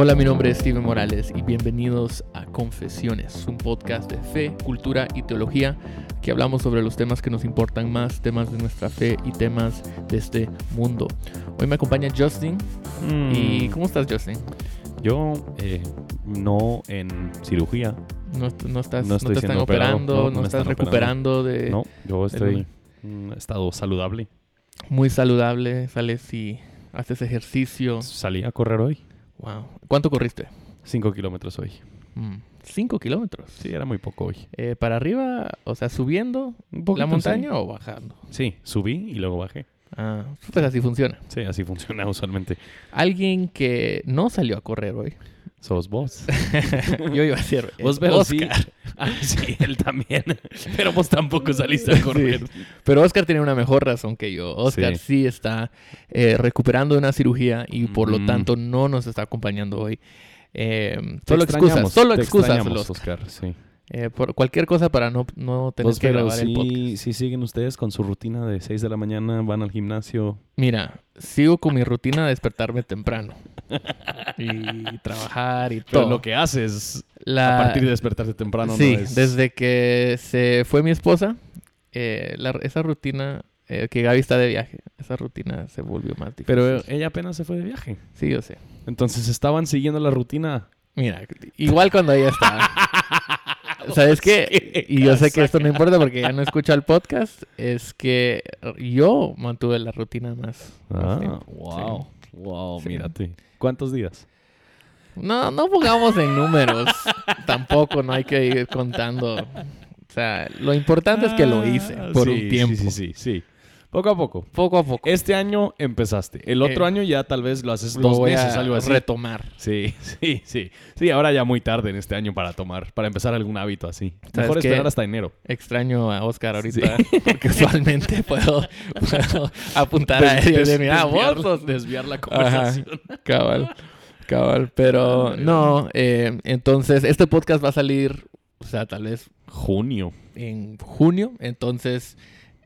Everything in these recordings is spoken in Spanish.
Hola, mi nombre es Steven Morales y bienvenidos a Confesiones, un podcast de fe, cultura y teología que hablamos sobre los temas que nos importan más, temas de nuestra fe y temas de este mundo. Hoy me acompaña Justin. Mm. ¿Y cómo estás, Justin? Yo eh, no en cirugía. No, no estás, No no te están operado, operando, no, estás recuperando de No, yo estoy en estado saludable. muy saludable, sales y haces ejercicio. Salí a correr hoy. Wow. ¿Cuánto corriste? 5 kilómetros hoy. Mm, Cinco kilómetros. Sí, era muy poco hoy. Eh, para arriba, o sea, subiendo Un la montaña o bajando. Sí, subí y luego bajé. Ah, pues así funciona. Sí, así funciona usualmente. Alguien que no salió a correr hoy. Sos vos. Yo iba a decir. Vos, pero sí. Oscar. Ah, sí, él también. Pero vos tampoco saliste a correr. Sí. Pero Oscar tiene una mejor razón que yo. Oscar sí, Sí. está eh, recuperando de una cirugía y por lo tanto no nos está acompañando hoy. Eh, solo excusas, solo excusas. Oscar, sí. Eh, por cualquier cosa para no, no tener Vos, que pero grabar el podcast. sí, sí siguen ustedes con su rutina de 6 de la mañana, van al gimnasio. Mira, sigo con mi rutina de despertarme temprano. y trabajar y Pero todo. lo que haces La- a partir de despertarse temprano sí, no es... desde que se fue mi esposa, eh, la- esa rutina, eh, que Gaby está de viaje, esa rutina se volvió más difícil. Pero ella apenas se fue de viaje. Sí, yo sé. Entonces estaban siguiendo la rutina. Mira, igual cuando ella estaba. ¿Sabes qué? Y yo sé que esto no importa porque ya no escucha el podcast. Es que yo mantuve la rutina más. Ah, wow. Wow, Sí. mírate. ¿Cuántos días? No, no pongamos en números. Tampoco no hay que ir contando. O sea, lo importante es que lo hice Ah, por sí, un tiempo. Sí, sí, sí, sí. Poco a poco. Poco a poco. Este año empezaste. El otro Eh, año ya tal vez lo haces Lo dos voy meses, a algo así. retomar. Sí, sí, sí. Sí, ahora ya muy tarde en este año para tomar, para empezar algún hábito así. ¿Sabes Mejor qué? esperar hasta enero. Extraño a Oscar ahorita porque usualmente puedo, puedo apuntar a él des- mira, desviar, desviar la Ajá, conversación. cabal, cabal. Pero no, eh, entonces este podcast va a salir, o sea, tal vez Junio. en junio. Entonces,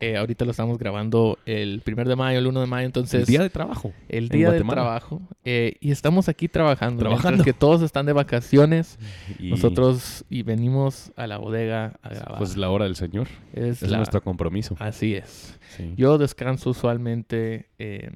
eh, ahorita lo estamos grabando el primer de mayo, el 1 de mayo. Entonces, el día de trabajo. el día Guatemala. trabajo. eh, y estamos aquí trabajando. Trabajando. Que todos están de vacaciones, Y nosotros y venimos a la bodega a grabar. Pues la hora del Señor. es Es la- nuestro compromiso. Así es. Sí. Yo descanso usualmente. eh,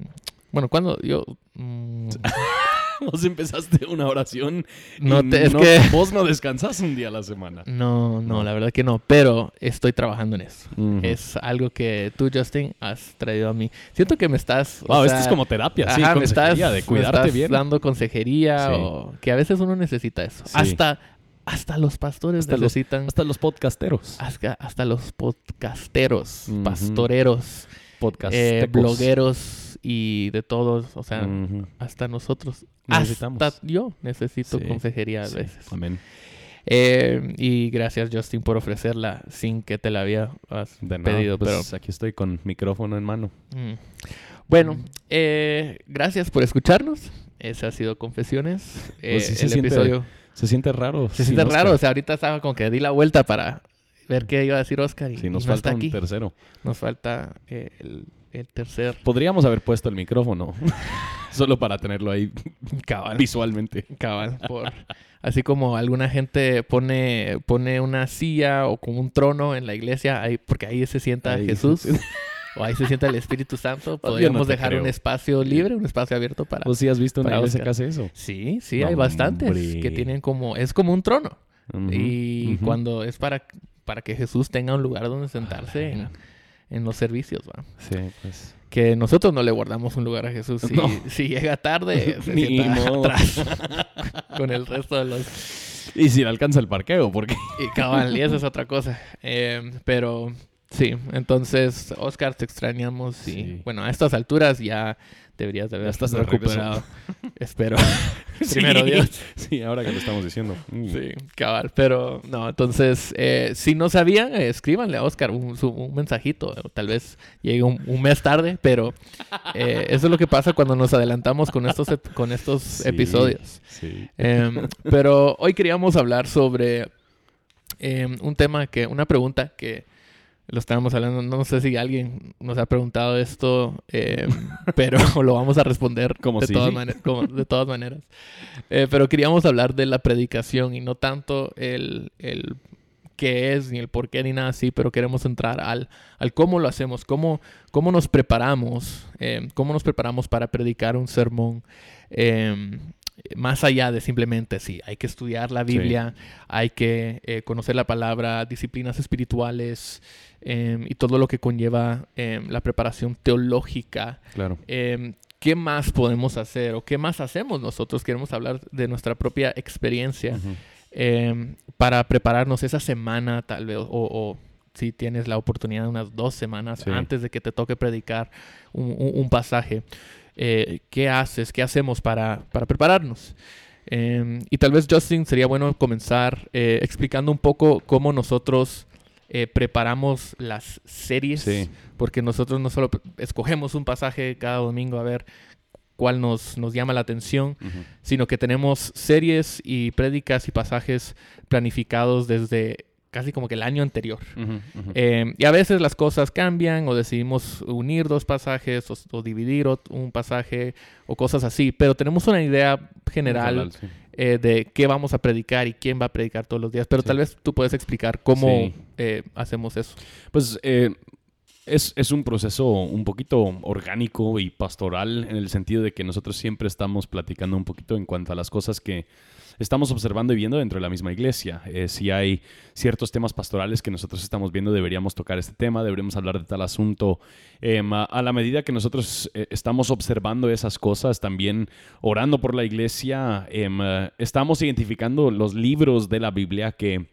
bueno, cuando yo. mm, Vos empezaste una oración. no te, es no- que. Vos no descansás un día a la semana. No, no, No. la verdad que no. Pero estoy trabajando en eso. Ujú. Es algo que tú, Justin, has traído a mí. Siento que me estás. Wow, sea, esto es como terapia, sí, ajá, me estás, de me cuidarte estás bien. dando consejería Sí. o que a veces uno necesita eso. Sí. Hasta, hasta los pastores Hasta los- necesitan. Hasta los podcasteros. hasta, hasta los podcasteros, Ujú. pastoreros, Podcast. eh, blogueros y de todos. O sea, hasta nosotros. Necesitamos. Hasta yo necesito Sí, consejería a Sí, veces. Amén. Eh, y gracias, Justin, por ofrecerla sin que te la había has De nada, pedido. pues, aquí estoy con micrófono en mano. mm. Bueno, eh, gracias por escucharnos. Ese ha sido Confesiones. Eh, Pues sí se el siente episodio Se siente raro. se siente Oscar. raro. O sea, ahorita estaba como que di la vuelta para ver qué iba a decir Oscar. Y, Sí, nos y no falta un aquí. tercero. Nos falta eh, el, el tercer Podríamos haber puesto el micrófono. Solo para tenerlo ahí cabal. visualmente. Cabal, por- así como alguna gente pone, pone una silla o como un trono en la iglesia, ahí, porque ahí se sienta Ahí Jesús o ahí se sienta el Espíritu Santo, podríamos no dejar un espacio libre, un espacio abierto para... ¿Vos sí has visto una iglesia que hace eso? Sí, sí, No, hay bastantes hombre. que tienen como, es como un trono. Y cuando es para, para que Jesús tenga un lugar donde sentarse en, los servicios, ¿va? Sí, pues. Que nosotros no le guardamos un lugar a Jesús. Si, No. si llega tarde, se Ni modo. atrás con el resto de los Y si le alcanza el parqueo, porque. Y cabal, y eso es otra cosa. Eh, pero sí, entonces, Oscar, te extrañamos. Y Sí. bueno, a estas alturas ya deberías de haber estás recuperado. Espero. Primero Sí, Dios. Sí, ahora que lo estamos diciendo. Mm. Sí, cabal. Pero no, entonces, eh, si no sabían, eh, escríbanle a Oscar un, su- un mensajito. Tal vez llegue un, un mes tarde, pero eh, eso es lo que pasa cuando nos adelantamos con estos, con estos Sí, episodios. Sí. Em, pero hoy queríamos hablar sobre em, un tema que, una pregunta que lo estábamos hablando, no sé si alguien nos ha preguntado esto, eh, pero lo vamos a responder Como de, sí, todas sí. mane- como de todas maneras. Eh, pero queríamos hablar de la predicación y no tanto el, el qué es, ni el por qué, ni nada así, pero queremos entrar al, al cómo lo hacemos, cómo, cómo nos preparamos, eh, cómo nos preparamos para predicar un sermón. Más allá de simplemente, sí, hay que estudiar la Biblia, hay que eh, conocer la palabra, disciplinas espirituales eh, y todo lo que conlleva eh, la preparación teológica. Claro. Eh, ¿Qué más podemos hacer o qué más hacemos nosotros? Queremos hablar de nuestra propia experiencia para prepararnos esa semana tal vez o, o si tienes la oportunidad de unas dos semanas Sí. antes de que te toque predicar un, un- un pasaje. Eh, ¿Qué haces? ¿Qué hacemos para, para prepararnos? Eh, y tal vez, Justin, sería bueno comenzar eh, explicando un poco cómo nosotros eh, preparamos las series, Sí. porque nosotros no solo escogemos un pasaje cada domingo a ver cuál nos, nos llama la atención, sino que tenemos series y prédicas y pasajes planificados desde casi como que el año anterior. Eh, y a veces las cosas cambian o decidimos unir dos pasajes o, o dividir un pasaje o cosas así, pero tenemos una idea general sí. eh, de qué vamos a predicar y quién va a predicar todos los días, pero Sí. tal vez tú puedes explicar cómo Sí. eh, hacemos eso. Pues es, es un proceso un poquito orgánico y pastoral en el sentido de que nosotros siempre estamos platicando un poquito en cuanto a las cosas que estamos observando y viendo dentro de la misma iglesia. Eh, si hay ciertos temas pastorales que nosotros estamos viendo, deberíamos tocar este tema, deberíamos hablar de tal asunto. Em, a, la medida que nosotros eh, estamos observando esas cosas, también orando por la iglesia, em, eh, estamos identificando los libros de la Biblia que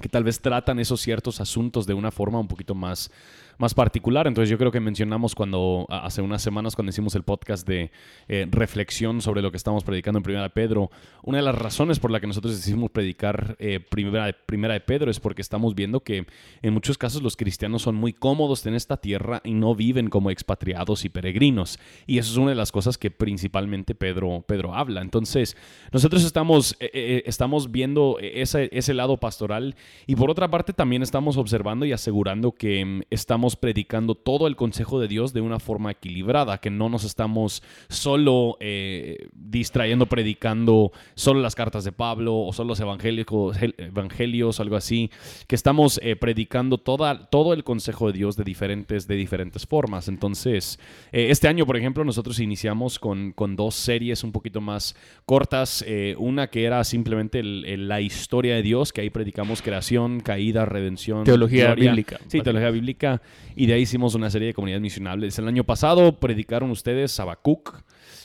que tal vez tratan esos ciertos asuntos de una forma un poquito más, más particular. Entonces yo creo que mencionamos cuando, hace unas semanas, cuando hicimos el podcast de eh, reflexión sobre lo que estamos predicando en Primera de Pedro, una de las razones por la que nosotros decidimos predicar eh, primera, primera de Pedro es porque estamos viendo que en muchos casos los cristianos son muy cómodos en esta tierra y no viven como expatriados y peregrinos. Y eso es una de las cosas que principalmente Pedro, Pedro habla. Entonces, nosotros estamos, eh, estamos viendo ese, ese lado pastoral y por otra parte también estamos observando y asegurando que mm, estamos predicando todo el consejo de Dios de una forma equilibrada, que no nos estamos solo eh, distrayendo predicando solo las cartas de Pablo o solo los evangelios, evangelios algo así, que estamos eh, predicando toda, todo el consejo de Dios de diferentes, de diferentes formas. Entonces, eh, este año, por ejemplo, nosotros iniciamos con, con dos series un poquito más cortas. eh, una que era simplemente el- el- la historia de Dios, que ahí predicamos creación, caída, redención. Teología gloria. bíblica. Sí, teología bíblica. Y de ahí hicimos una serie de comunidades misionables. El año pasado predicaron ustedes Habacuc.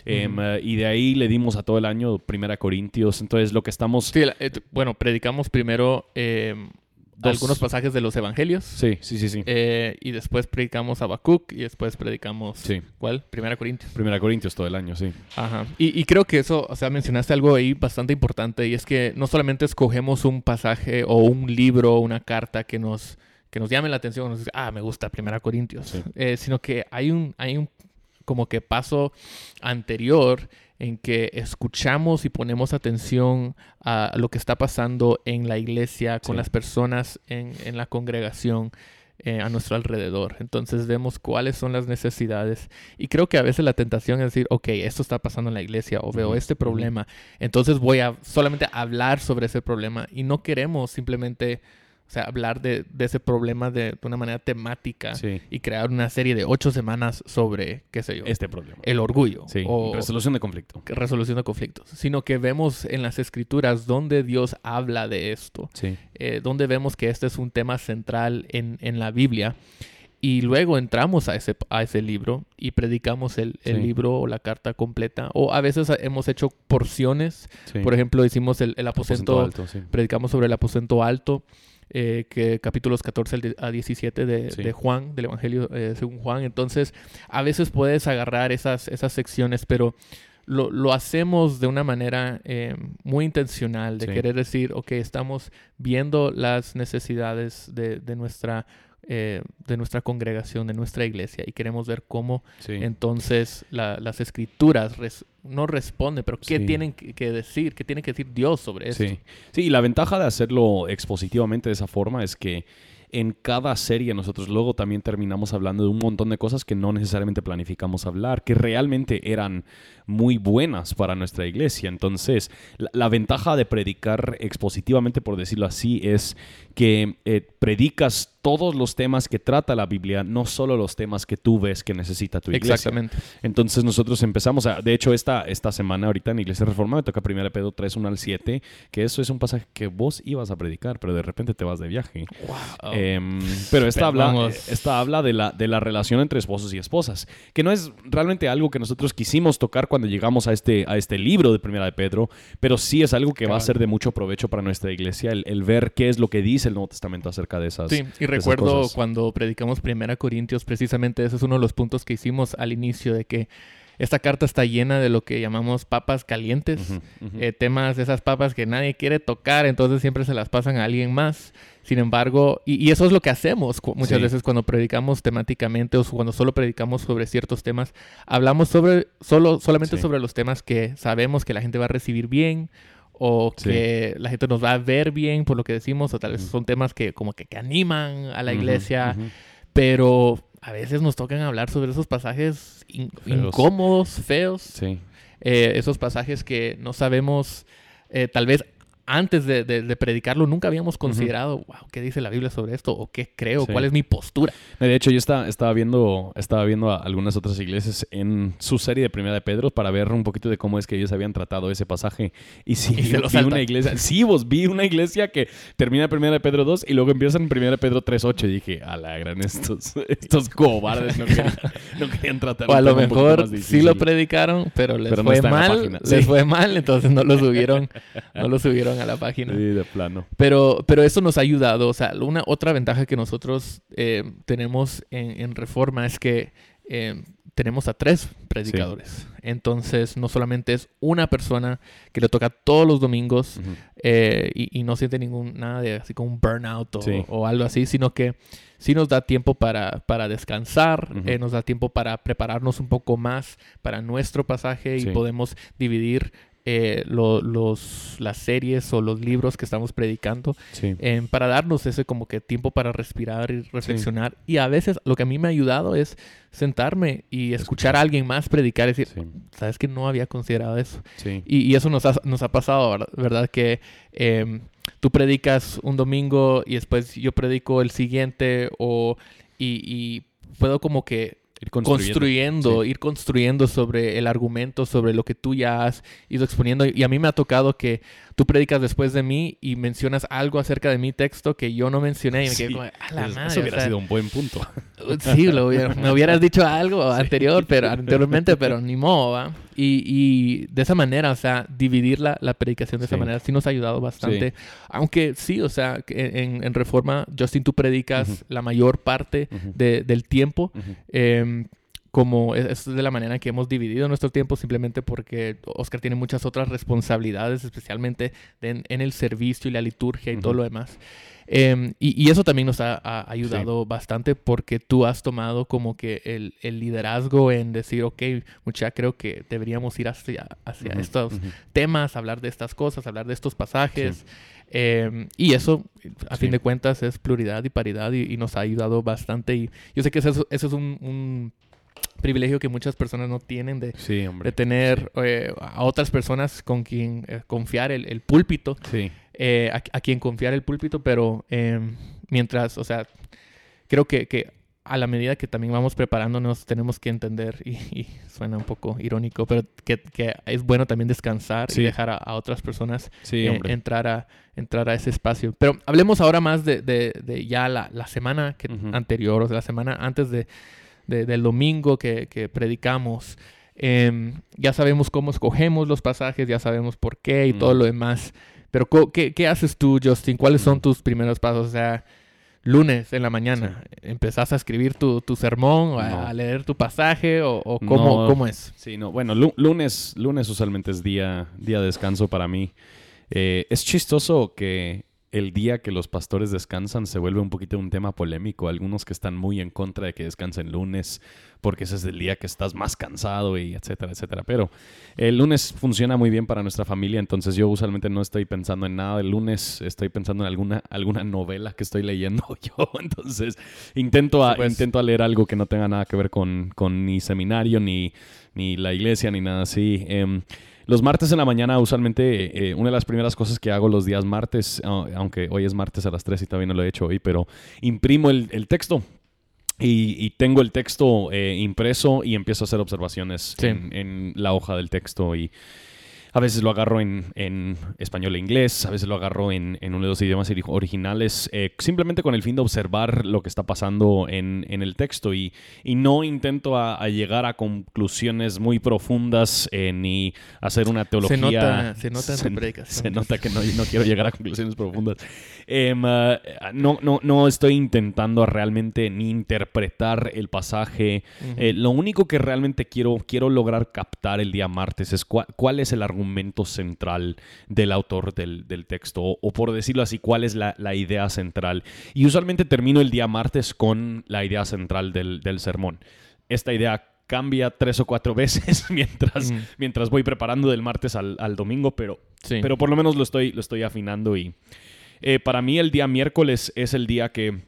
em, eh, y de ahí le dimos a todo el año Primera Corintios. Entonces, lo que estamos. Sí, la- eh, bueno, predicamos primero eh, Dos. algunos pasajes de los evangelios. Sí, sí, sí, sí. eh, y después predicamos Habacuc y después predicamos Sí. ¿cuál? Primera Corintios. Primera Corintios todo el año, sí. Ajá. Y, y creo que eso, o sea, mencionaste algo ahí bastante importante y es que no solamente escogemos un pasaje o un libro o una carta que nos, que nos llame la atención, nos dice, ah, me gusta Primera Corintios, Sí. eh, sino que hay un, hay un como que paso anterior en que escuchamos y ponemos atención a lo que está pasando en la iglesia, con Sí. las personas en, en la congregación, eh, a nuestro alrededor. Entonces vemos cuáles son las necesidades. Y creo que a veces la tentación es decir, ok, esto está pasando en la iglesia o veo este problema, entonces voy a solamente hablar sobre ese problema y no queremos simplemente, o sea, hablar de, de ese problema de, de una manera temática Sí. y crear una serie de ocho semanas sobre, qué sé yo, Este problema. el orgullo Sí. o Resolución de conflicto. resolución de conflictos, sino que vemos en las escrituras donde Dios habla de esto Sí. eh, donde vemos que este es un tema central en, en la Biblia. Y luego entramos a ese, a ese libro y predicamos el, el Sí. libro o la carta completa. O a veces hemos hecho porciones. sí. Por ejemplo, hicimos el, el aposento, alto, sí. predicamos sobre el aposento alto, eh, que capítulos 14 al di- a 17 de, Sí. de Juan, del Evangelio eh, según Juan. Entonces, a veces puedes agarrar esas, esas secciones, pero lo, lo hacemos de una manera eh, muy intencional, de Sí. querer decir, ok, estamos viendo las necesidades de, de nuestra... eh, de nuestra congregación, de nuestra iglesia, y queremos ver cómo Sí. entonces la- las escrituras res- no responden, pero ¿qué Sí. tienen que, decir? ¿Qué tiene que decir Dios sobre esto? Sí. sí, y la ventaja de hacerlo expositivamente de esa forma es que en cada serie nosotros luego también terminamos hablando de un montón de cosas que no necesariamente planificamos hablar, que realmente eran muy buenas para nuestra iglesia. Entonces, la, ventaja de predicar expositivamente, por decirlo así, es que eh, predicas todos los temas que trata la Biblia, no solo los temas que tú ves que necesita tu iglesia. Exactamente. Entonces nosotros empezamos, a, de hecho esta, esta semana ahorita en Iglesia Reforma me toca 1 Pedro 3, 1 al 7, que eso es un pasaje que vos ibas a predicar, pero de repente te vas de viaje. Em, pero esta habla, esta habla de, la, de la relación entre esposos y esposas, que no es realmente algo que nosotros quisimos tocar cuando llegamos a este, a este libro de Primera de Pedro, pero sí es algo que va a ser de mucho provecho para nuestra iglesia, el, ver qué es lo que dice el Nuevo Testamento acerca de esas. Sí, y recuerdo cuando predicamos Primera Corintios, precisamente ese es uno de los puntos que hicimos al inicio de que esta carta está llena de lo que llamamos papas calientes, eh, temas de esas papas que nadie quiere tocar, entonces siempre se las pasan a alguien más. Sin embargo, y, eso es lo que hacemos muchas veces cuando predicamos temáticamente o cuando solo predicamos sobre ciertos temas, hablamos sobre solo solamente sobre los temas que sabemos que la gente va a recibir bien o que la gente nos va a ver bien por lo que decimos, o tal vez son temas que como que, animan a la iglesia, pero a veces nos tocan hablar sobre esos pasajes incómodos, feos, eh, esos pasajes que no sabemos eh, tal vez antes de, predicarlo nunca habíamos considerado, wow, ¿qué dice la Biblia sobre esto? ¿O qué creo? ¿Cuál es mi postura? De hecho, yo estaba, estaba, viendo, estaba viendo a algunas otras iglesias en su serie de Primera de Pedro para ver un poquito de cómo es que ellos habían tratado ese pasaje. Y sí, vi una iglesia, sí, vos vi una iglesia que termina Primera de Pedro 2 y luego empieza en Primera de Pedro 3.8 y dije, a la gran, estos, estos cobardes no querían, no querían tratar O a lo mejor sí lo predicaron, pero les fue mal, les fue mal, entonces no lo subieron, no lo subieron a la página. Sí, de plano. Pero, pero eso nos ha ayudado. O sea, una otra ventaja que nosotros eh, tenemos en, Reforma es que eh, tenemos a tres predicadores. Entonces, no solamente es una persona que le toca todos los domingos eh, y, no siente ningún nada de así como un burnout o, algo así, sino que sí nos da tiempo para, para descansar, nos da tiempo para prepararnos un poco más para nuestro pasaje y podemos dividir eh, los, las series o los libros que estamos predicando em, para darnos ese como que tiempo para respirar y reflexionar. Y a veces lo que a mí me ha ayudado es sentarme y escuchar a alguien más predicar y decir, sabes que no había considerado eso. Y, eso nos ha, nos ha pasado, ¿verdad? Que em, tú predicas un domingo y después yo predico el siguiente o y puedo como que Ir construyendo, ir construyendo sobre el argumento, sobre lo que tú ya has ido exponiendo. Y a mí me ha tocado que tú predicas después de mí y mencionas algo acerca de mi texto que yo no mencioné y me quedé como, a la madre. Eso hubiera sido un buen punto. Sí, me hubieras dicho algo anterior, pero anteriormente, pero ni modo, ¿va? Y, y, de esa manera, o sea, dividir la, la predicación de esa manera sí nos ha ayudado bastante. Aunque sí, o sea, en, en Reforma, Justin, tú predicas la mayor parte de, del tiempo como es de la manera que hemos dividido nuestro tiempo, simplemente porque Oscar tiene muchas otras responsabilidades, especialmente en, el servicio y la liturgia y todo lo demás. Em, y, eso también nos ha, ayudado bastante porque tú has tomado como que el, liderazgo en decir, ok, mucha, creo que deberíamos ir hacia, hacia estos temas, hablar de estas cosas, hablar de estos pasajes. Em, y eso, a fin de cuentas, es pluralidad y paridad y, nos ha ayudado bastante. Y yo sé que eso, eso es un privilegio que muchas personas no tienen de, de tener eh, a otras personas con quien eh, confiar el, púlpito, eh, a, quien confiar el púlpito, pero em, mientras, o sea, creo que, que, a la medida que también vamos preparándonos tenemos que entender, y, suena un poco irónico, pero que, que es bueno también descansar y dejar a, otras personas entrar, a, entrar a ese espacio. Pero hablemos ahora más de, de, ya la, la semana que, anterior, o sea, la semana antes de del domingo que, predicamos. Em, ya sabemos cómo escogemos los pasajes, ya sabemos por qué y todo lo demás. Pero ¿qué, haces tú, Justin? ¿Cuáles son tus primeros pasos? O sea, lunes en la mañana, ¿empezás a escribir tu, sermón, a, leer tu pasaje o, cómo, es? Sí, no. Bueno, lunes, lunes usualmente es día, día de descanso para mí. Eh, es chistoso que el día que los pastores descansan se vuelve un poquito un tema polémico. Algunos que están muy en contra de que descansen lunes, porque ese es el día que estás más cansado y etcétera, etcétera. Pero el lunes funciona muy bien para nuestra familia, entonces yo usualmente no estoy pensando en nada del lunes, estoy pensando en alguna, alguna novela que estoy leyendo yo. Entonces intento, a, pues. intento a leer algo que no tenga nada que ver con, con ni seminario, ni, ni la iglesia, ni nada así. Em, los martes en la mañana, usualmente, eh, una de las primeras cosas que hago los días martes, aunque hoy es martes a las 3 y todavía no lo he hecho hoy, pero imprimo el, el texto. Y, y tengo el texto eh, impreso y empiezo a hacer observaciones Sí. en, en la hoja del texto y a veces lo agarro en, en español e inglés, a veces lo agarro en, en uno de los idiomas ori- originales, eh, simplemente con el fin de observar lo que está pasando en, en el texto y, y no intento a, a llegar a conclusiones muy profundas eh, ni hacer una teología. Se nota, se nota se, se nota que no, no quiero llegar a conclusiones profundas. Em, ah, no, no, no estoy intentando realmente ni interpretar el pasaje. Ujú. Eh, lo único que realmente quiero, quiero lograr captar el día martes es cuál es el argumento central del autor del, del texto, o, o por decirlo así, cuál es la, la idea central. Y usualmente termino el día martes con la idea central del, del sermón. Esta idea cambia tres o cuatro veces mientras, mientras voy preparando del martes al, al domingo, pero, Sí. pero por lo menos lo estoy, lo estoy afinando y eh, para mí el día miércoles es el día que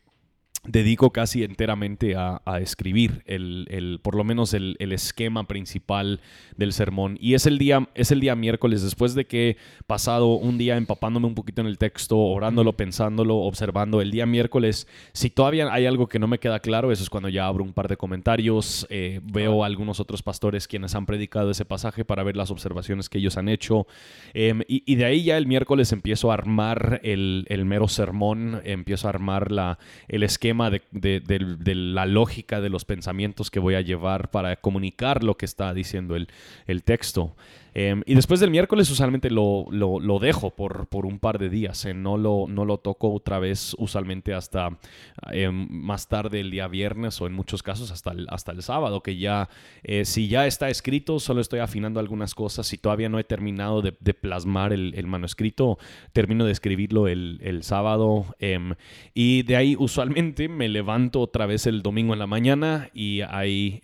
dedico casi enteramente a, a escribir el, el- por lo menos el, el esquema principal del sermón. Y es el día es el día miércoles. Después de que he pasado un día empapándome un poquito en el texto orándolo pensándolo observando el día miércoles si todavía hay algo que no me queda claro eso es cuando ya abro un par de comentarios eh, veo a algunos otros pastores quienes han predicado ese pasaje para ver las observaciones que ellos han hecho. Em, y, y de ahí ya el miércoles empiezo a armar el, el mero sermón, empiezo a armar la, el esquema de, de- la lógica de los pensamientos que voy a llevar para comunicar lo que está diciendo el, el texto. Em, y después del miércoles usualmente lo, lo- dejo por, por un par de días. eh, no, lo, no lo toco otra vez usualmente hasta em, más tarde el día viernes o en muchos casos hasta el, hasta el sábado, que ya eh, si ya está escrito, solo estoy afinando algunas cosas. Si todavía no he terminado de, plasmar el, el manuscrito, termino de escribirlo el, el sábado. em, y de ahí usualmente me levanto otra vez el domingo en la mañana y hay,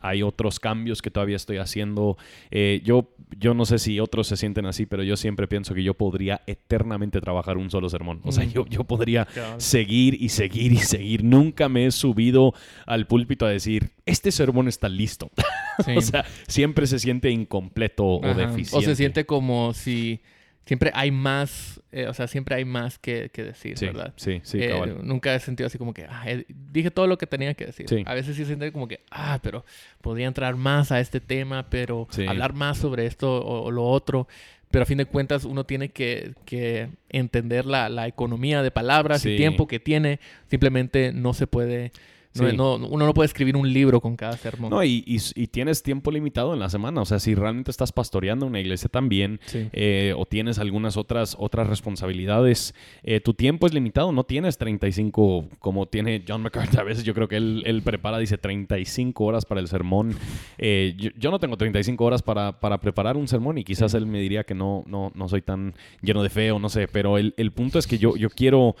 hay otros cambios que todavía estoy haciendo. Eh, yo, yo no sé si otros se sienten así, pero yo siempre pienso que yo podría eternamente trabajar un solo sermón. O sea, yo, yo podría seguir y seguir y seguir. Nunca me he subido al púlpito a decir, este sermón está listo. Sí. o sea, siempre se siente incompleto o deficiente. O se siente como si siempre hay más, eh, o sea, siempre hay más que, que decir, Sí, ¿verdad? sí, sí, Eh, cabal. nunca he sentido así como que ah, eh, dije todo lo que tenía que decir. Sí. A veces sí siento como que, ah, pero podría entrar más a este tema, pero Sí. hablar más sobre esto o, o lo otro. Pero a fin de cuentas uno tiene que, que entender la, la economía de palabras y tiempo que tiene. Simplemente no se puede, no- Sí. no- uno no puede escribir un libro con cada sermón. No, y, y- y tienes tiempo limitado en la semana. O sea, si realmente estás pastoreando una iglesia también, Sí. eh, o tienes algunas otras, otras responsabilidades, eh, tu tiempo es limitado. No tienes 35 como tiene John MacArthur. A veces yo creo que él, él prepara, dice 35 horas para el sermón. Eh, yo, yo no tengo 35 horas para, para preparar un sermón y quizás él me diría que no, no, no soy tan lleno de fe o no sé. Pero el, el punto es que yo, yo, quiero,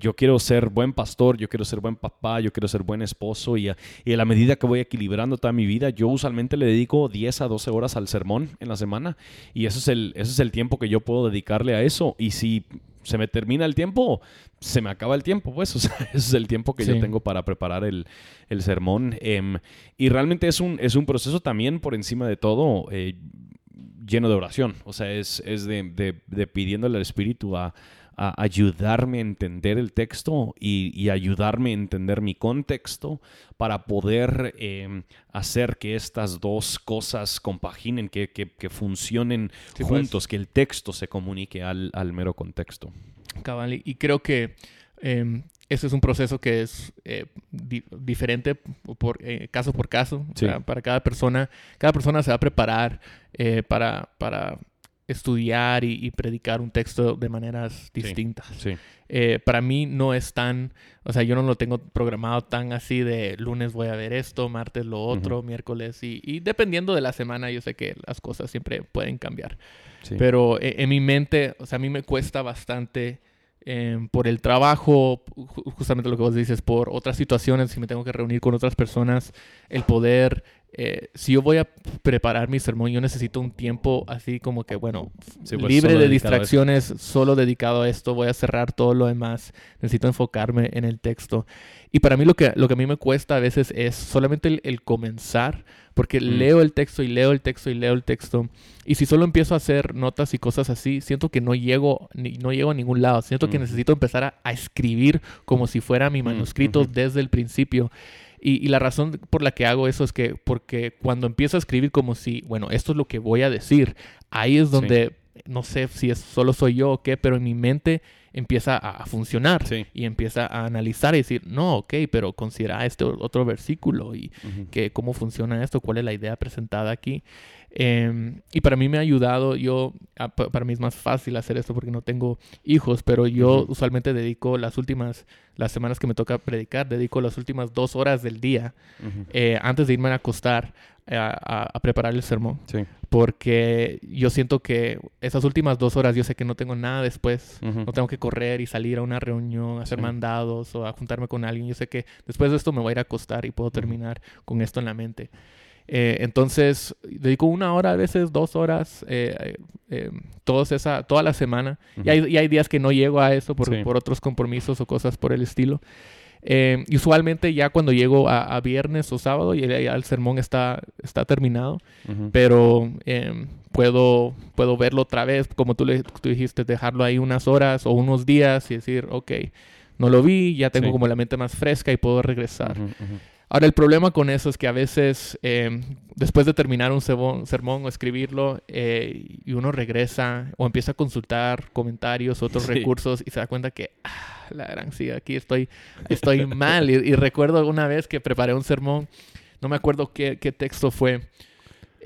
yo quiero ser buen pastor, yo quiero ser buen papá, yo quiero ser buen esposo y a, y a la medida que voy equilibrando toda mi vida, yo usualmente le dedico 10 a 12 horas al sermón en la semana y eso es el, ese es el tiempo que yo puedo dedicarle a eso y si se me termina el tiempo, se me acaba el tiempo, pues, o sea, ese es el tiempo que Sí. yo tengo para preparar el, el sermón em, y realmente es un, es un proceso también por encima de todo eh, lleno de oración, o sea, es, es de, de- de pidiéndole al Espíritu a, a ayudarme a entender el texto y, y ayudarme a entender mi contexto para poder eh, hacer que estas dos cosas compaginen, que, que- que funcionen Sí, pues. juntos, que el texto se comunique al, al mero contexto. Cabal, y- creo que eh, este es un proceso que es eh, di- diferente por, eh, caso por caso. Sí. para cada persona, cada persona se va a preparar para, para estudiar y, y predicar un texto de maneras distintas. Sí, Eh, para mí no es tan, o sea, yo no lo tengo programado tan así de lunes voy a ver esto, martes lo otro, miércoles y, y dependiendo de la semana yo sé que las cosas siempre pueden cambiar. sí. Pero eh, en mi mente, o sea, a mí me cuesta bastante em, por el trabajo, justamente lo que vos dices, por otras situaciones, si me tengo que reunir con otras personas, el poder eh, si yo voy a preparar mi sermón, yo necesito un tiempo así como que, bueno, pues, libre de distracciones, solo dedicado a esto, voy a cerrar todo lo demás, necesito enfocarme en el texto. Y para mí lo que, lo que a mí me cuesta a veces es solamente el, comenzar, porque mm. leo el texto y leo el texto y leo el texto, y si solo empiezo a hacer notas y cosas así, siento que no llego, ni, no llego a ningún lado, siento que mm. necesito empezar a, escribir como si fuera mi mm, manuscrito desde el principio. Y, la razón por la que hago eso es que porque cuando empiezo a escribir como si, bueno, esto es lo que voy a decir, ahí es donde, no sé si es solo soy yo o qué, pero en mi mente empieza a, funcionar y empieza a analizar y decir, no, ok, pero considera este otro versículo y que, cómo funciona esto, cuál es la idea presentada aquí. Em, y para mí me ha ayudado, yo, para mí es más fácil hacer esto porque no tengo hijos, pero yo usualmente dedico las últimas, las semanas que me toca predicar, dedico las últimas dos horas del día eh, antes de irme a acostar eh, a, preparar el sermón. Porque yo siento que esas últimas dos horas yo sé que no tengo nada después, no tengo que correr y salir a una reunión, hacer mandados o a juntarme con alguien, yo sé que después de esto me voy a ir a acostar y puedo terminar con esto en la mente. Eh, entonces, dedico una hora, a veces dos horas, eh, eh, todos esa, toda la semana. y, hay, hay, días que no llego a eso por, por otros compromisos o cosas por el estilo. y usualmente ya cuando llego a, viernes o sábado, ya, el sermón está, está terminado, pero puedo, puedo verlo otra vez, como tú, le, tú dijiste, dejarlo ahí unas horas o unos días y decir, ok, no lo vi, ya tengo como la mente más fresca y puedo regresar. Ahora, el problema con eso es que a veces, eh, después de terminar un sermón o escribirlo, eh, y uno regresa o empieza a consultar comentarios, otros recursos, y se da cuenta que, ah, la gran sí, aquí estoy, estoy mal. Y, recuerdo una vez que preparé un sermón, no me acuerdo qué, qué texto fue,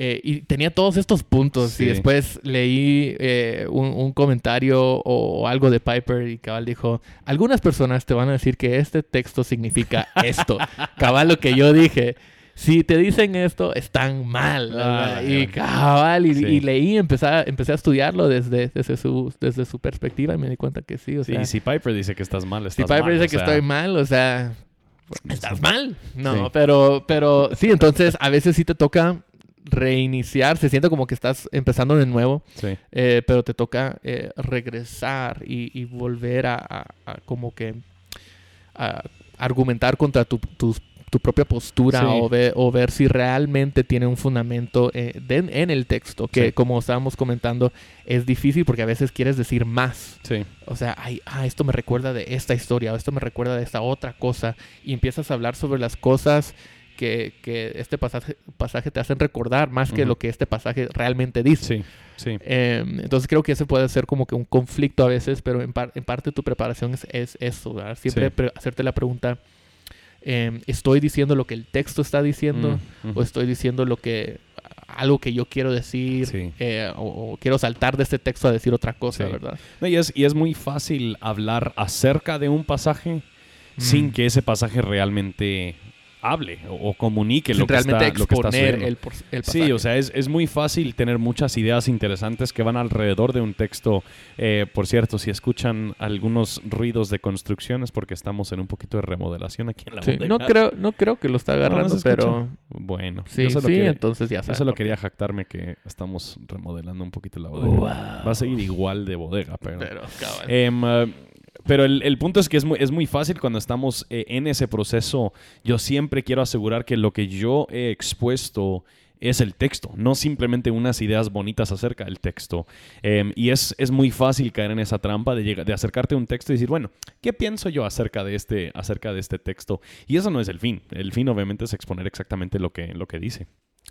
eh, y tenía todos estos puntos y después leí eh, un, comentario o algo de Piper y Cabal dijo, algunas personas te van a decir que este texto significa esto. Cabal lo que yo dije, si te dicen esto, están mal. Ah, y cabal, y, leí, empecé a, empecé a estudiarlo desde, desde, su, desde su perspectiva y me di cuenta que sí. O sí, si Piper dice que estás mal, estás Si Piper dice que estoy mal, o sea, estás mal. No, pero, pero sí, entonces a veces sí te toca reiniciar, se siente como que estás empezando de nuevo, eh, pero te toca eh, regresar y, volver a, como que a argumentar contra tu, propia postura o, o, ver si realmente tiene un fundamento eh, en el texto, que como estábamos comentando es difícil porque a veces quieres decir más. O sea, Ay, ah, esto me recuerda de esta historia o esto me recuerda de esta otra cosa y empiezas a hablar sobre las cosas que, este pasaje, pasaje te hacen recordar más que lo que este pasaje realmente dice. Sí, em, entonces creo que ese puede ser como que un conflicto a veces, pero en, en parte tu preparación es, eso, Siempre hacerte la pregunta, em, ¿estoy diciendo lo que el texto está diciendo o estoy diciendo lo que algo que yo quiero decir eh, o, quiero saltar de este texto a decir otra cosa, ¿verdad? y, es, y es muy fácil hablar acerca de un pasaje sin que ese pasaje realmente hable o, comunique lo que, está, lo que está el, el Sí, o sea, es, es, muy fácil tener muchas ideas interesantes que van alrededor de un texto. Eh, por cierto, si escuchan algunos ruidos de construcciones porque estamos en un poquito de remodelación aquí en la sí, no creo No creo que lo está agarrando, pero... Bueno. Sí, sí entonces ya sabes. Yo solo quería jactarme que estamos remodelando un poquito la bodega. Va a seguir igual de bodega, pero... pero em, pero el, punto es que es muy, es muy fácil cuando estamos eh, en ese proceso. Yo siempre quiero asegurar que lo que yo he expuesto es el texto, no simplemente unas ideas bonitas acerca del texto. Em, y es, es, muy fácil caer en esa trampa de, de acercarte a un texto y decir, bueno, ¿qué pienso yo acerca de, este, acerca de este texto? Y eso no es el fin. El fin obviamente es exponer exactamente lo que, lo que dice.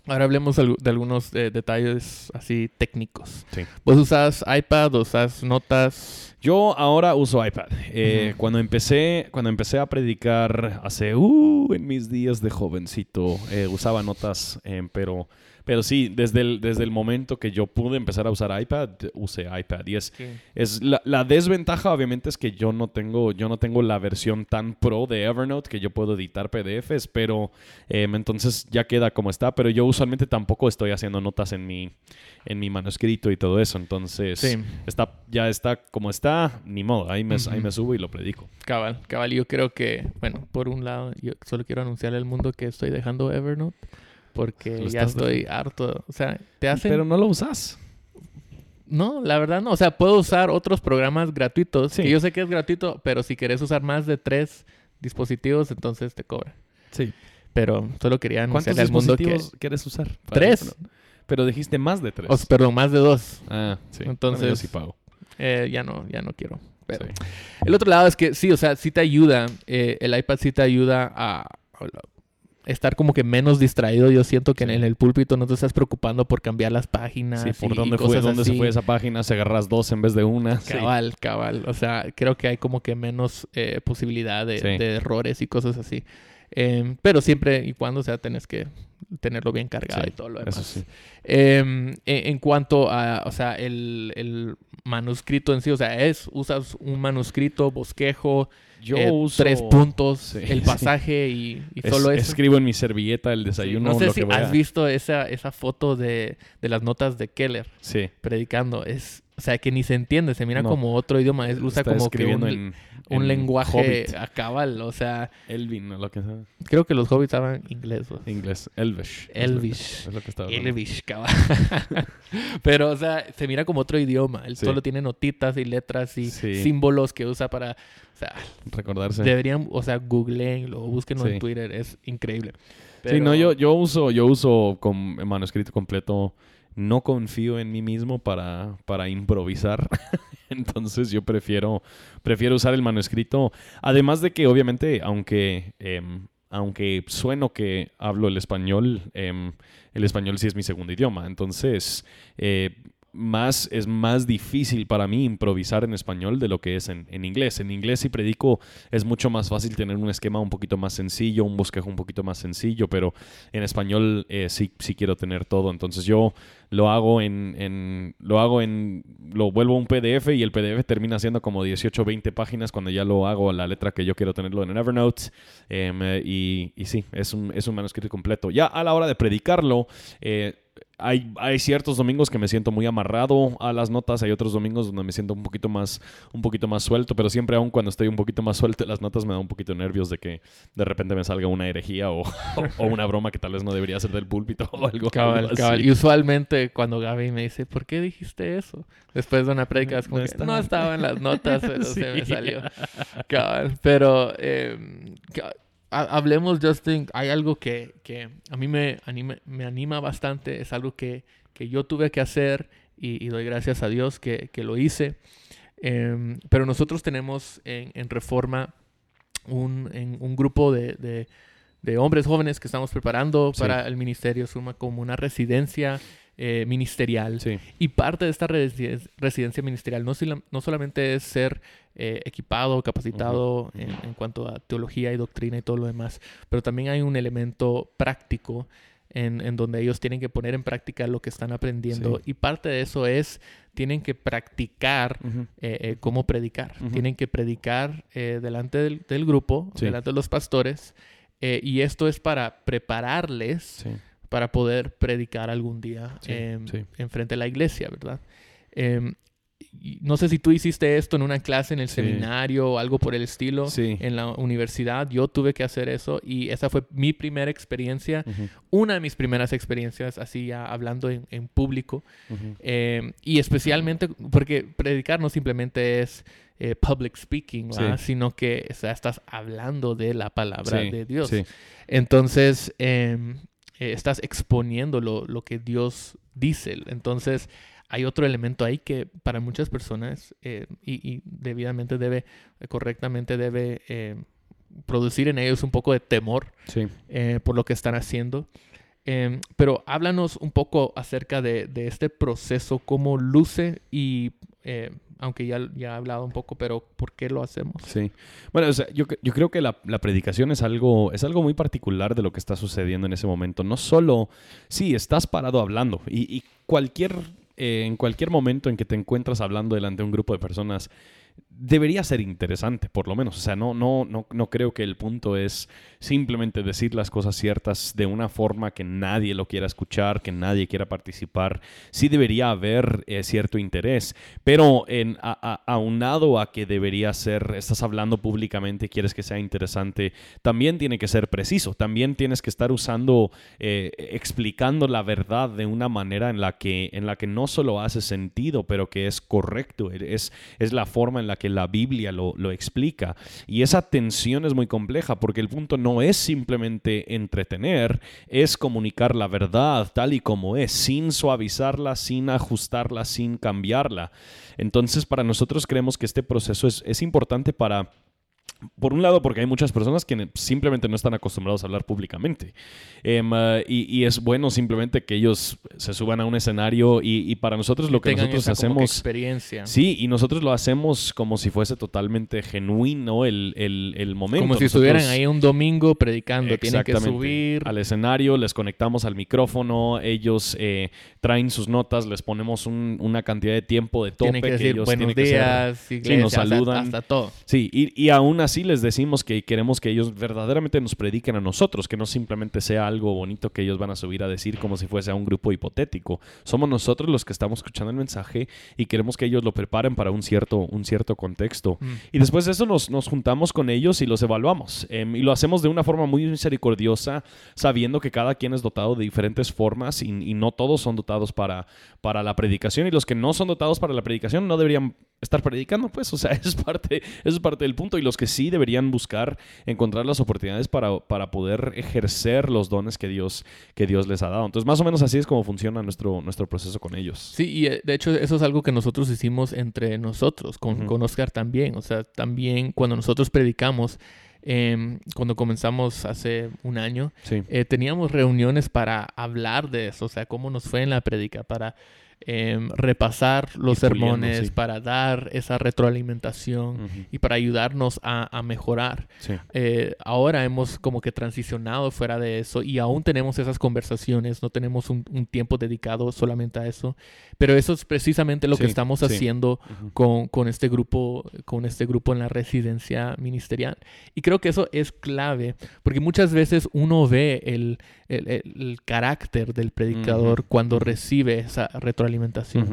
Ahora hablemos de algunos eh, detalles así técnicos. Sí. ¿Vos usas iPad, usas notas? Yo ahora uso iPad. Eh, cuando, empecé, cuando empecé a predicar hace, uh, en mis días de jovencito, eh, usaba notas, pero pero sí, desde el, desde el momento que yo pude empezar a usar iPad, usé iPad. Y es, es la, desventaja, obviamente, es que yo no tengo, yo no tengo la versión tan pro de Evernote que yo puedo editar PDFs, pero em, entonces ya queda como está. Pero yo usualmente tampoco estoy haciendo notas en mi, en mi manuscrito y todo eso. Entonces, Sí. está, ya está como está, ni modo. Ahí me, ahí me subo y lo predico. Cabal, cabal. Yo creo que, bueno, por un lado, yo solo quiero anunciarle al mundo que estoy dejando Evernote porque ya estoy harto. O sea, te hacen... Pero no lo usas. No, la verdad no. O sea, puedo usar otros programas gratuitos. Sí. Que yo sé que es gratuito, pero si querés usar más de tres dispositivos, entonces te cobra. Sí. Pero solo quería ¿Cuántos anunciarle al mundo que... quieres usar? Tres. Pero dijiste más de tres. o- perdón, más de dos. ah, sí. Entonces- Bueno, yo sí pago. Eh, ya no, ya no quiero. Pero Sí. el otro lado es que sí, o sea, sí te ayuda. eh, el iPad sí te ayuda a, a estar como que menos distraído. Yo siento que Sí. en el púlpito no te estás preocupando por cambiar las páginas. Sí, por y- dónde, fue, dónde se fue esa página, se agarras dos en vez de una. Sí. Cabal, cabal. O sea, creo que hay como que menos eh, posibilidad de errores y cosas así. Em, pero siempre y cuando, o sea, tenés que tenerlo bien cargado Sí, y todo lo demás. Eso sí. Em, en, en cuanto a, o sea, el, el manuscrito en sí, o sea, es, usas un manuscrito, bosquejo, Yo eh, uso... tres puntos, Sí, el pasaje y, y Es- solo eso. Escribo en mi servilleta el desayuno. No sé lo si que has a- visto esa, esa foto de, de las notas de Keller predicando. Es, o sea, que ni se entiende, se mira No. como otro idioma. Es, usa Está como que un, en, un en lenguaje Hobbit. a cabal. O sea, Elvin, o lo que sea. creo que los hobbits hablan inglés. Inglés. Elvish. Elvish. Es lo que estaba hablando. Elvish, cabal. Pero, o sea, se mira como otro idioma. Él Sí. solo tiene notitas y letras y Sí. símbolos que usa para... O sea, Recordarse. deberían... O sea, googleenlo o búsquenlo en Sí. Twitter. Es increíble. Sí, no, yo, yo uso, yo uso con manuscrito completo. No confío en mí mismo para, para improvisar. Entonces yo prefiero, prefiero usar el manuscrito. Además de que, obviamente, aunque, em, aunque sueno que hablo el español, em, el español sí es mi segundo idioma. Entonces, eh, más, es más difícil para mí improvisar en español de lo que es en, inglés. En inglés, si predico, es mucho más fácil tener un esquema un poquito más sencillo, un bosquejo un poquito más sencillo, pero en español eh, sí, sí quiero tener todo. Entonces yo lo hago en, en- lo hago en, lo vuelvo a un PDF y el PDF termina siendo como 18 o 20 páginas cuando ya lo hago a la letra que yo quiero tenerlo en Evernote. Em, eh, y, y sí, es un, es un manuscrito completo. Ya a la hora de predicarlo, eh, hay, hay ciertos domingos que me siento muy amarrado a las notas, hay otros domingos donde me siento un poquito más, un poquito más suelto, pero siempre aún cuando estoy un poquito más suelto las notas me da un poquito nervios de que de repente me salga una herejía o, o una broma que tal vez no debería ser del púlpito o algo. Cabal, algo así. cabal. Y usualmente cuando Gaby me dice, ¿por qué dijiste eso? Después de una prédica es como No que, estaba. no estaba en las notas, pero Sí. se me salió. Pero eh, hablemos, Justin, hay algo que, que a mí me anima, me anima bastante, es algo que, que yo tuve que hacer y, y doy gracias a Dios que, que lo hice. Em, pero nosotros tenemos en, en Reforma un, en un grupo de, de- de hombres jóvenes que estamos preparando Sí. para el ministerio, suma como una residencia eh, ministerial. Sí, Y parte de esta residen- residencia ministerial no, no solamente es ser eh, equipado, capacitado en, en cuanto a teología y doctrina y todo lo demás, pero también hay un elemento práctico en, en donde ellos tienen que poner en práctica lo que están aprendiendo. Sí. Y parte de eso es, tienen que practicar eh, eh, cómo predicar. Tienen que predicar delante del, del grupo, Sí. delante de los pastores. y esto es para prepararles para poder predicar algún día Sí, em, sí. en frente de la iglesia, ¿verdad? Em, no sé si tú hiciste esto en una clase en el Sí. seminario o algo por el estilo. sí. En la universidad yo tuve que hacer eso y esa fue mi primera experiencia, una de mis primeras experiencias así ya hablando en, en público eh, y especialmente porque predicar no simplemente es eh, public speaking, sino que o sea, estás hablando de la palabra de Dios. Entonces, eh, estás exponiendo lo, lo que Dios dice. Entonces, hay otro elemento ahí que para muchas personas eh, y, y debidamente debe, correctamente debe eh, producir en ellos un poco de temor Sí. por lo que están haciendo. Em, pero háblanos un poco acerca de, de este proceso, cómo luce y, aunque ya, ya he hablado un poco, pero ¿por qué lo hacemos? Sí. Bueno, o sea, yo, yo creo que la, la predicación es algo, es algo muy particular de lo que está sucediendo en ese momento. No solo, sí, estás parado hablando y, y cualquier, eh, en cualquier momento en que te encuentras hablando delante de un grupo de personas, debería ser interesante, por lo menos. O sea, no, no, no, no creo que el punto es simplemente decir las cosas ciertas de una forma que nadie lo quiera escuchar, que nadie quiera participar. Sí debería haber eh, cierto interés, pero en, aunado a que debería ser, estás hablando públicamente, quieres que sea interesante, también tiene que ser preciso, también tienes que estar usando, eh, explicando la verdad de una manera en la que, en la que no solo hace sentido, pero que es correcto, es, es la forma en la que la Biblia lo, lo explica. Y esa tensión es muy compleja porque el punto no es simplemente entretener, es comunicar la verdad tal y como es, sin suavizarla, sin ajustarla, sin cambiarla. Entonces, para nosotros creemos que este proceso es, es importante para por un lado, porque hay muchas personas que simplemente no están acostumbrados a hablar públicamente. Em, uh, y, es bueno simplemente que ellos se suban a un escenario y, para nosotros lo que nosotros hacemos... experiencia. Sí, y nosotros lo hacemos como si fuese totalmente genuino el, el, momento. Como si estuvieran ahí un domingo predicando. Tienen que subir... Al escenario, les conectamos al micrófono, ellos eh, traen sus notas, les ponemos una cantidad de tiempo de tope. que, decir ellos buenos días, sí, nos saludan. Hasta, todo. Sí, y, y aún así les decimos que queremos que ellos verdaderamente nos prediquen a nosotros, que no simplemente sea algo bonito que ellos van a subir a decir como si fuese a un grupo hipotético. Somos nosotros los que estamos escuchando el mensaje y queremos que ellos lo preparen para un cierto, un cierto contexto. Mm. Y después de eso nos, nos, juntamos con ellos y los evaluamos. Em, y lo hacemos de una forma muy misericordiosa, sabiendo que cada quien es dotado de diferentes formas y, y no todos son dotados para, para la predicación. Y los que no son dotados para la predicación no deberían estar predicando, pues, o sea, es parte, es parte del punto. Y los que sí deberían buscar encontrar las oportunidades para, para, poder ejercer los dones que Dios, que Dios les ha dado. Entonces, más o menos así es como funciona nuestro, nuestro proceso con ellos. Sí, y eh, de hecho eso es algo que nosotros hicimos entre nosotros, con, con Oscar también. O sea, también cuando nosotros predicamos, em, cuando comenzamos hace un año, eh, teníamos reuniones para hablar de eso, o sea, cómo nos fue en la predica, para Em, repasar los sermones, para dar esa retroalimentación y para ayudarnos a, mejorar. Eh, ahora hemos como que transicionado fuera de eso y aún tenemos esas conversaciones, no tenemos un, tiempo dedicado solamente a eso, pero eso es precisamente lo que estamos haciendo con, este grupo, con este grupo en la residencia ministerial. Y creo que eso es clave, porque muchas veces uno ve el, el, carácter del predicador cuando recibe esa retroalimentación,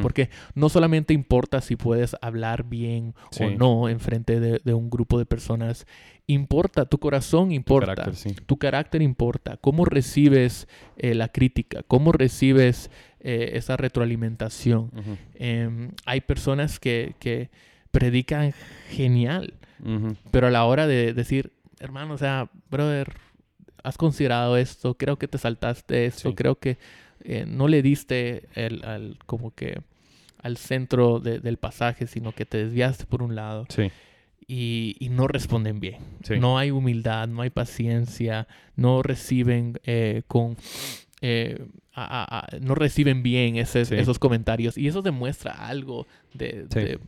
porque no solamente importa si puedes hablar bien o no en frente de, un grupo de personas, importa, tu corazón importa, tu carácter, importa, cómo recibes eh, la crítica, cómo recibes eh, esa retroalimentación. Em, hay personas que, que predican genial, pero a la hora de decir, hermano, o sea, brother, has considerado esto, creo que te saltaste esto, creo que eh, no le diste el, al, como que al centro del pasaje, sino que te desviaste por un lado. Y, y, no responden bien. No hay humildad, no hay paciencia, no reciben eh, con... Eh, no reciben bien esos comentarios y eso demuestra algo de,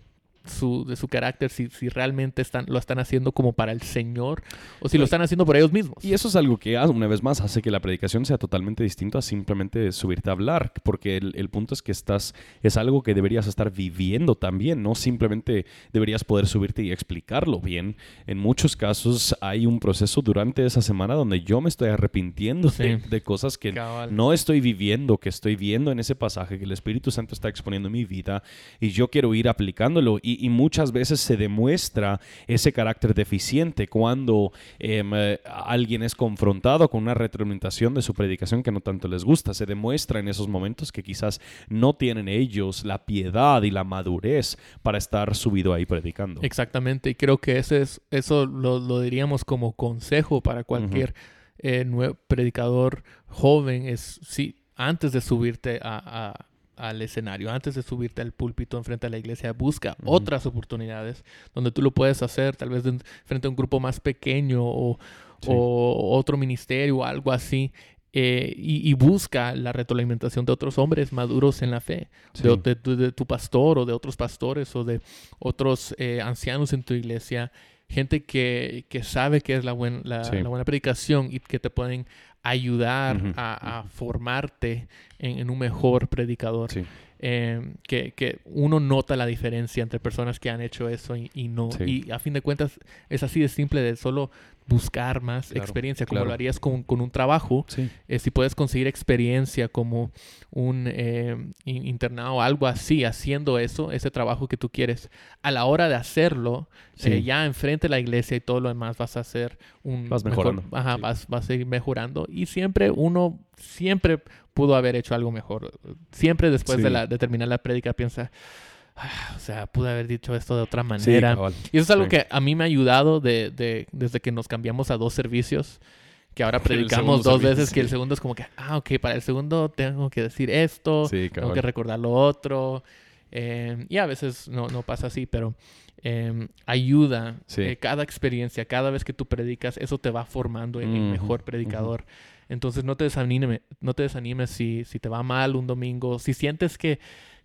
su, de su carácter, si, si realmente están, lo están haciendo como para el Señor o si lo están haciendo por ellos mismos. Y eso es algo que, ah, una vez más, hace que la predicación sea totalmente distinto a simplemente subirte a hablar, porque el, el, punto es que estás, es algo que deberías estar viviendo también, no simplemente deberías poder subirte y explicarlo bien. En muchos casos hay un proceso durante esa semana donde yo me estoy arrepintiendo de, cosas que no estoy viviendo, que estoy viendo en ese pasaje que el Espíritu Santo está exponiendo en mi vida y yo quiero ir aplicándolo. Y, y, muchas veces se demuestra ese carácter deficiente cuando em, eh, alguien es confrontado con una retroalimentación de su predicación que no tanto les gusta. Se demuestra en esos momentos que quizás no tienen ellos la piedad y la madurez para estar subido ahí predicando. Exactamente, y creo que ese es, eso lo, diríamos como consejo para cualquier eh, predicador joven, es si antes de subirte a al escenario, antes de subirte al púlpito enfrente a la iglesia, busca otras oportunidades donde tú lo puedes hacer, tal vez frente a un grupo más pequeño o, otro ministerio o algo así. Eh, y, busca la retroalimentación de otros hombres maduros en la fe, de, tu pastor o de otros pastores o de otros eh, ancianos en tu iglesia gente que, que sabe que es la, la, buena predicación y que te pueden ayudar a, a formarte en, en un mejor predicador. Sí. Eh, que, que uno nota la diferencia entre personas que han hecho eso y, y no. Sí. Y a fin de cuentas es así de simple de solo buscar más Claro, experiencia, como claro. lo harías con, con un trabajo. Sí. Eh, si puedes conseguir experiencia como un eh, in- internado o algo así, haciendo eso, ese trabajo que tú quieres, a la hora de hacerlo, Sí. eh, ya enfrente de la iglesia y todo lo demás, vas a hacer un... Vas mejor- mejorando, ajá, sí. vas, vas a ir mejorando. Y siempre uno, siempre pudo haber hecho algo mejor. Siempre después de, la, de terminar la prédica piensa... "Ah, o sea, pude haber dicho esto de otra Sí, manera. cabal. Y eso es algo Sí. que a mí me ha ayudado de, de- desde que nos cambiamos a dos servicios. Que ahora predicamos dos servicio, veces, que el sí. segundo es como que, ah, ok, para el segundo tengo que decir esto, Sí, tengo que recordar lo otro. Eh, y a veces no, no pasa así, pero eh, ayuda. Sí. eh, cada experiencia, cada vez que tú predicas, eso te va formando en el Ujú, mejor ujú. predicador. Entonces no te desanime, no te desanimes si, si te va mal un domingo, si sientes que,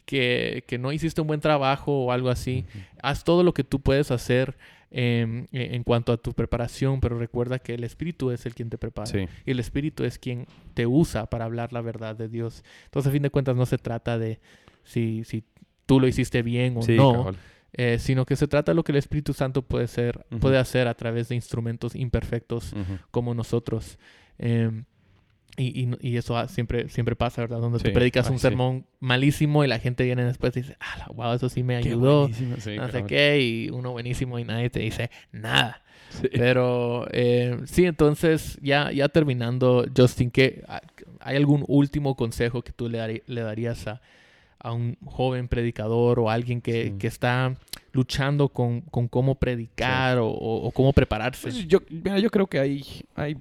que, que no hiciste un buen trabajo o algo así, haz todo lo que tú puedes hacer em, en en cuanto a tu preparación, pero recuerda que el Espíritu es el quien te prepara. Sí. Y el Espíritu es quien te usa para hablar la verdad de Dios. Entonces, a fin de cuentas, no se trata de si, si tú lo hiciste bien o Sí, no, eh, sino que se trata de lo que el Espíritu Santo puede, ser, puede hacer a través de instrumentos imperfectos como nosotros. Em, y, y- y eso ah, siempre, siempre pasa, ¿verdad? Donde Sí, tú predicas un sí. sermón malísimo y la gente viene después y dice, ah, wow, eso sí me ayudó, sí, no sé qué, y uno buenísimo y nadie te dice nada. Pero eh, sí, entonces ya, ya terminando, Justin, ¿qué, ah, ¿hay algún último consejo que tú le, darí- le darías a, a un joven predicador o alguien que, que está luchando con, con cómo predicar o, o- o cómo prepararse? Pues yo, mira, yo creo que hay, hay,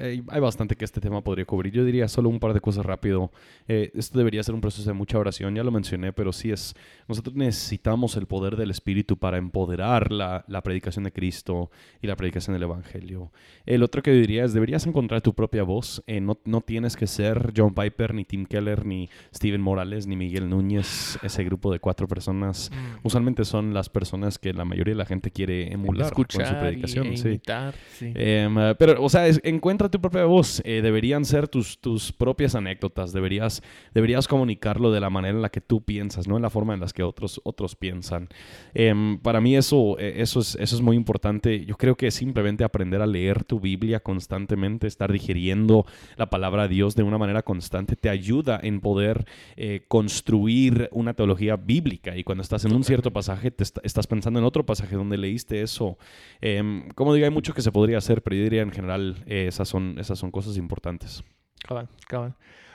hay, hay bastante que este tema podría cubrir. Yo diría solo un par de cosas rápido. Eh, esto debería ser un proceso de mucha oración, ya lo mencioné, pero sí es, nosotros necesitamos el poder del Espíritu para empoderar la, la predicación de Cristo y la predicación del Evangelio. El otro que diría es, deberías encontrar tu propia voz. Eh, no, no tienes que ser John Piper, ni Tim Keller, ni Steven Morales, ni Miguel Núñez, ese grupo de cuatro personas. Mm. Usualmente son las personas que la mayoría de la gente quiere emular escuchar con su predicación. y, e sí. imitar, sí. Eh, pero, o sea, es- encuentra tu propia voz. Eh, deberían ser tus, tus propias anécdotas. Deberías, deberías comunicarlo de la manera en la que tú piensas, no en la forma en la que otros, otros piensan. Em, para mí eso, eh, eso, es, eso es muy importante. Yo creo que simplemente aprender a leer tu Biblia constantemente, estar digiriendo la palabra de Dios de una manera constante, te ayuda en poder eh, construir una teología bíblica. Y cuando estás en un cierto pasaje, te est- estás pensando en otro pasaje donde leíste eso. Em, como digo, hay mucho que se podría hacer, pero yo diría en general eh, esas, son, esas son cosas importantes. Cabal, cabal.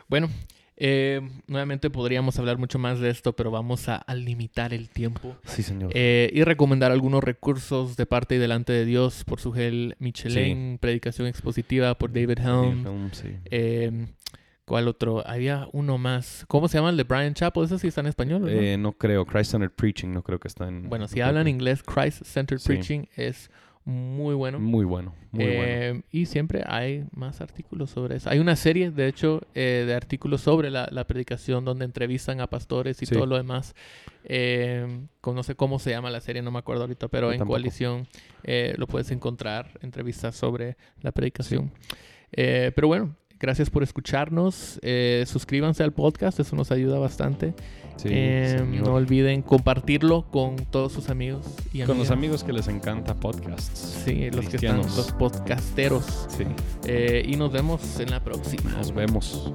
Bueno, eh, nuevamente podríamos hablar mucho más de esto, pero vamos a, a limitar el tiempo. Sí, señor. Eh, y recomendar algunos recursos de parte y delante de Dios por Sugel Michelin, Predicación Expositiva por David Helm. sí. Eh, ¿Cuál otro? Había uno más. ¿Cómo se llama el de Brian Chappell? ¿Ese sí está en español? ¿verdad? Eh, no creo, Christ-Centered Preaching no creo que está en... bueno, no si hablan que- inglés, Christ-Centered Sí. Preaching es muy bueno. Muy bueno, muy bueno. Eh, Y siempre hay más artículos sobre eso. Hay una serie, de hecho, eh, de artículos sobre la, la predicación donde entrevistan a pastores y Sí. todo lo demás. Eh, no sé cómo se llama la serie, no me acuerdo ahorita, pero Yo en tampoco. Coalición eh, lo puedes encontrar, entrevistas sobre la predicación. Pero bueno, gracias por escucharnos. Eh, suscríbanse al podcast, eso nos ayuda bastante. Sí, Eh, no olviden compartirlo con todos sus amigos y Con los amigos que les encanta podcasts. Sí, los que están, los podcasteros. Sí, Eh, y nos vemos en la próxima. nos vemos.